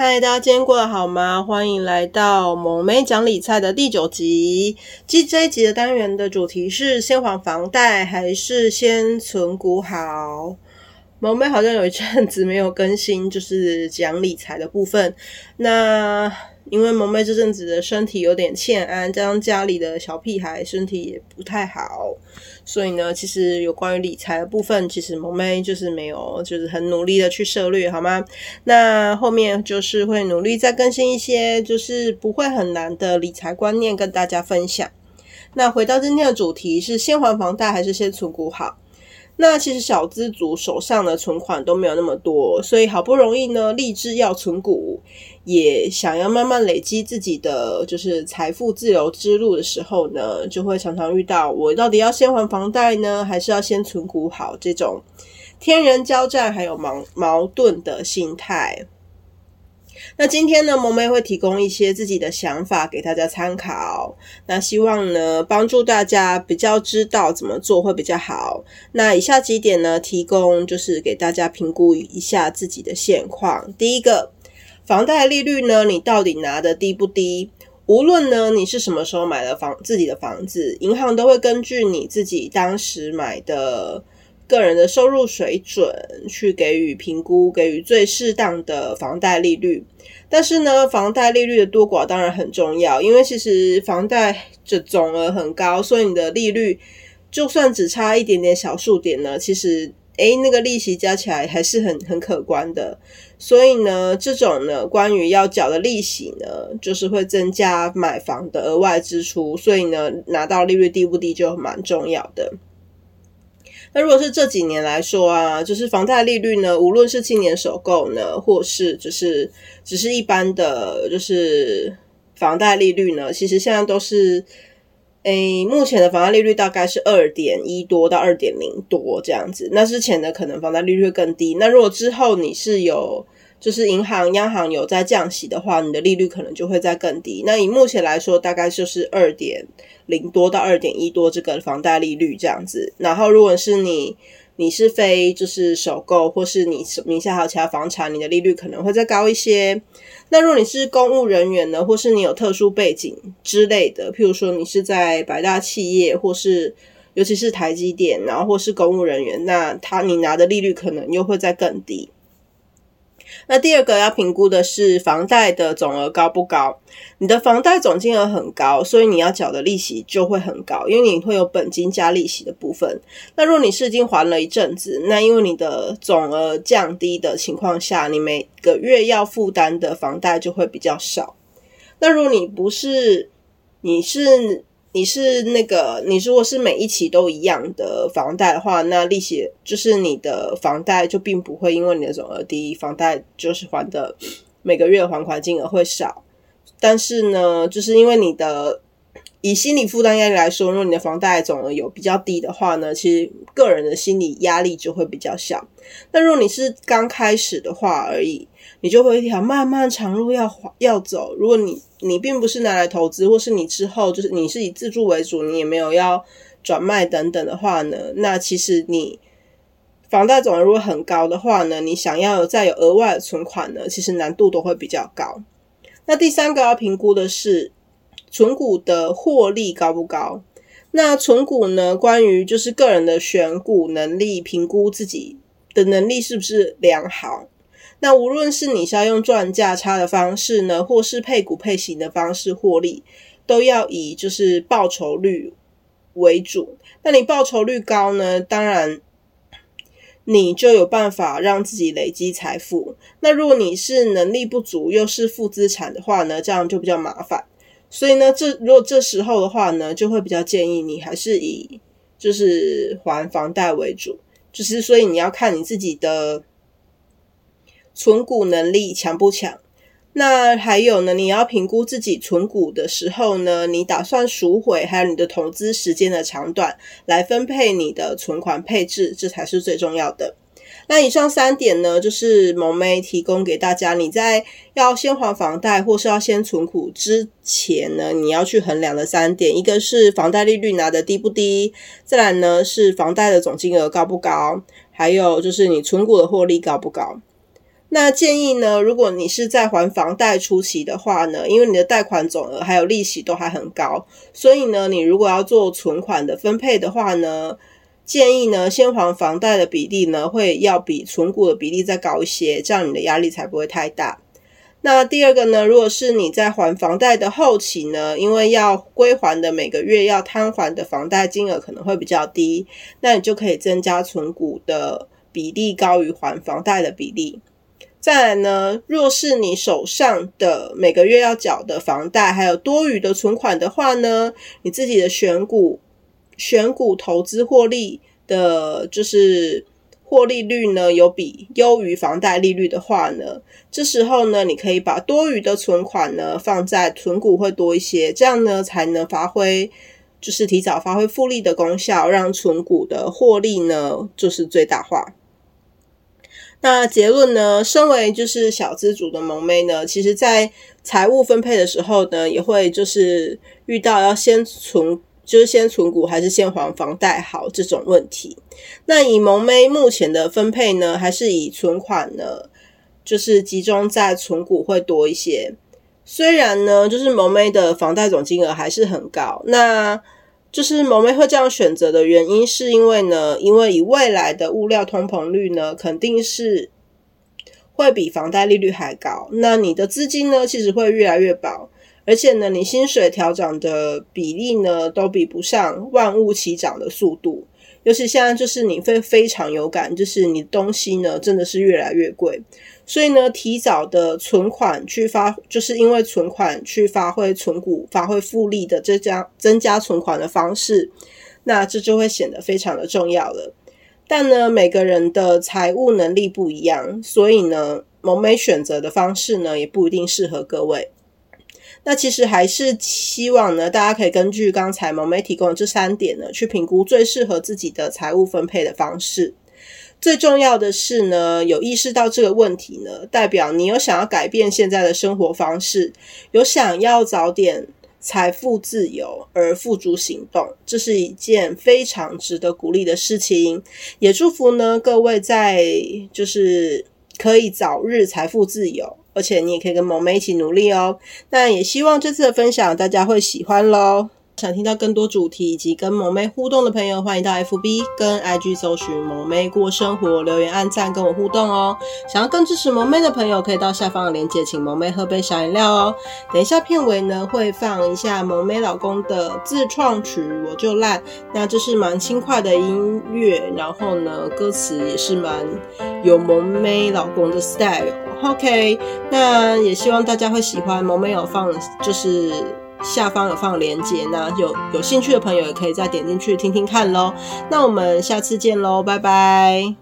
嗨，大家今天过得好吗？欢迎来到萌妹讲理财的第九集。今这一集的单元的主题是：先还房贷还是先存股好？萌妹好像有一阵子没有更新，就是讲理财的部分。那因为萌妹这阵子的身体有点欠安，加上家里的小屁孩身体也不太好，所以呢，其实有关于理财的部分，其实萌妹就是没有，就是很努力的去涉猎，好吗？那后面就是会努力再更新一些，就是不会很难的理财观念跟大家分享。那回到今天的主题是：先还房贷还是先存股好？那其实小资族手上的存款都没有那么多，所以好不容易呢，立志要存股，也想要慢慢累积自己的就是财富自由之路的时候呢，就会常常遇到我到底要先还房贷呢，还是要先存股好这种天人交战还有矛矛盾的心态。那今天呢，萌妹会提供一些自己的想法给大家参考。那希望呢，帮助大家比较知道怎么做会比较好。那以下几点呢，提供就是给大家评估一下自己的现况。第一个，房贷利率呢，你到底拿的低不低？无论呢你是什么时候买了房自己的房子，银行都会根据你自己当时买的。个人的收入水准去给予评估，给予最适当的房贷利率。但是呢，房贷利率的多寡当然很重要，因为其实房贷的总额很高，所以你的利率就算只差一点点小数点呢，其实诶那个利息加起来还是很很可观的。所以呢，这种呢关于要缴的利息呢，就是会增加买房的额外支出，所以呢，拿到利率低不低就蛮重要的。那如果是这几年来说啊，就是房贷利率呢，无论是青年首购呢，或是就是只是一般的，就是房贷利率呢，其实现在都是，诶，目前的房贷利率大概是二点一多到二点零多这样子。那之前的可能房贷利率更低。那如果之后你是有就是银行、央行有在降息的话，你的利率可能就会再更低。那以目前来说，大概就是二点零多到二点一多这个房贷利率这样子。然后，如果是你你是非就是首购，或是你名下还有其他房产，你的利率可能会再高一些。那如果你是公务人员呢，或是你有特殊背景之类的，譬如说你是在百大企业，或是尤其是台积电，然后或是公务人员，那他你拿的利率可能又会再更低。那第二个要评估的是房贷的总额高不高？你的房贷总金额很高，所以你要缴的利息就会很高，因为你会有本金加利息的部分。那如果你是已经还了一阵子，那因为你的总额降低的情况下，你每个月要负担的房贷就会比较少。那如果你不是，你是。你是那个，你如果是每一期都一样的房贷的话，那利息就是你的房贷就并不会因为你的总额低，房贷就是还的每个月还款金额会少。但是呢，就是因为你的以心理负担压力来说，如果你的房贷总额有比较低的话呢，其实个人的心理压力就会比较小。那如果你是刚开始的话而已，你就会一条漫漫长路要要走。如果你你并不是拿来投资，或是你之后就是你是以自住为主，你也没有要转卖等等的话呢，那其实你房贷总额如果很高的话呢，你想要再有额外的存款呢，其实难度都会比较高。那第三个要评估的是存股的获利高不高？那存股呢，关于就是个人的选股能力，评估自己的能力是不是良好。那无论是你是要用赚价差的方式呢，或是配股配型的方式获利，都要以就是报酬率为主。那你报酬率高呢，当然你就有办法让自己累积财富。那如果你是能力不足又是负资产的话呢，这样就比较麻烦。所以呢，这如果这时候的话呢，就会比较建议你还是以就是还房贷为主。就是所以你要看你自己的存股能力强不强。那还有呢，你要评估自己存股的时候呢，你打算赎回，还有你的投资时间的长短，来分配你的存款配置，这才是最重要的。那以上三点呢，就是萌妹提供给大家，你在要先还房贷或是要先存股之前呢，你要去衡量的三点，一个是房贷利率拿得低不低，再来呢是房贷的总金额高不高，还有就是你存股的获利高不高。那建议呢，如果你是在还房贷初期的话呢，因为你的贷款总额还有利息都还很高，所以呢，你如果要做存款的分配的话呢，建议呢，先还房贷的比例呢，会要比存股的比例再高一些，这样你的压力才不会太大。那第二个呢，如果是你在还房贷的后期呢，因为要归还的每个月要摊还的房贷金额可能会比较低，那你就可以增加存股的比例高于还房贷的比例。再来呢，若是你手上的每个月要缴的房贷还有多余的存款的话呢，你自己的选股选股投资获利的，就是获利率呢有比优于房贷利率的话呢，这时候呢，你可以把多余的存款呢放在存股会多一些，这样呢才能发挥就是提早发挥复利的功效，让存股的获利呢就是最大化。那结论呢？身为就是小资族的萌妹呢，其实在财务分配的时候呢，也会就是遇到要先存，就是先存股还是先还房贷好这种问题。那以萌妹目前的分配呢，还是以存款呢，就是集中在存股会多一些。虽然呢，就是萌妹的房贷总金额还是很高，那。就是萌妹会这样选择的原因，是因为呢，因为以未来的物料通膨率呢，肯定是会比房贷利率还高。那你的资金呢，其实会越来越薄，而且呢，你薪水调涨的比例呢，都比不上万物齐涨的速度。尤其现在就是你会非常有感，就是你东西呢真的是越来越贵，所以呢，提早的存款去发，就是因为存款去发挥存股发挥复利的这加增加存款的方式，那这就会显得非常的重要了。但呢，每个人的财务能力不一样，所以呢，萌咩选择的方式呢也不一定适合各位。那其实还是希望呢，大家可以根据刚才萌妹提供的这三点呢，去评估最适合自己的财务分配的方式。最重要的是呢，有意识到这个问题呢，代表你有想要改变现在的生活方式，有想要早点财富自由而付诸行动，这是一件非常值得鼓励的事情。也祝福呢各位在就是可以早日财富自由。而且你也可以跟萌妹一起努力哦。那也希望这次的分享大家会喜欢喽。想听到更多主题以及跟萌妹互动的朋友，欢迎到 FB 跟 IG 搜寻萌妹过生活，留言按赞跟我互动哦。想要更支持萌妹的朋友，可以到下方的链接，请萌妹喝杯小饮料哦。等一下片尾呢，会放一下萌妹老公的自创曲《我就烂》，那这是蛮轻快的音乐，然后呢，歌词也是蛮有萌妹老公的 style。OK，那也希望大家会喜欢萌妹有放，就是。下方有放链接，那有有兴趣的朋友也可以再点进去听听看喽。那我们下次见喽，拜拜。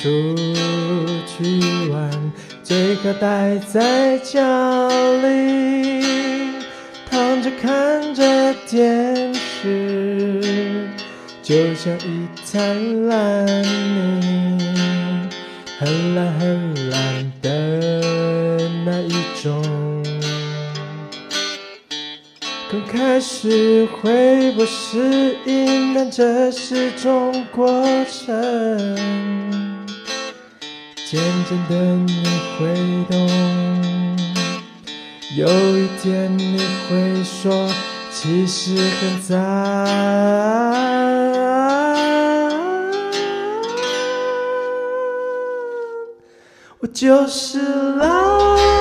出去玩，最好待在家里，躺着看着电视，就像一滩烂泥，很烂很烂的那一种。刚开始会不适应，但这是种过程。渐渐的你会懂，有一天你会说，其实很在。我就是狼。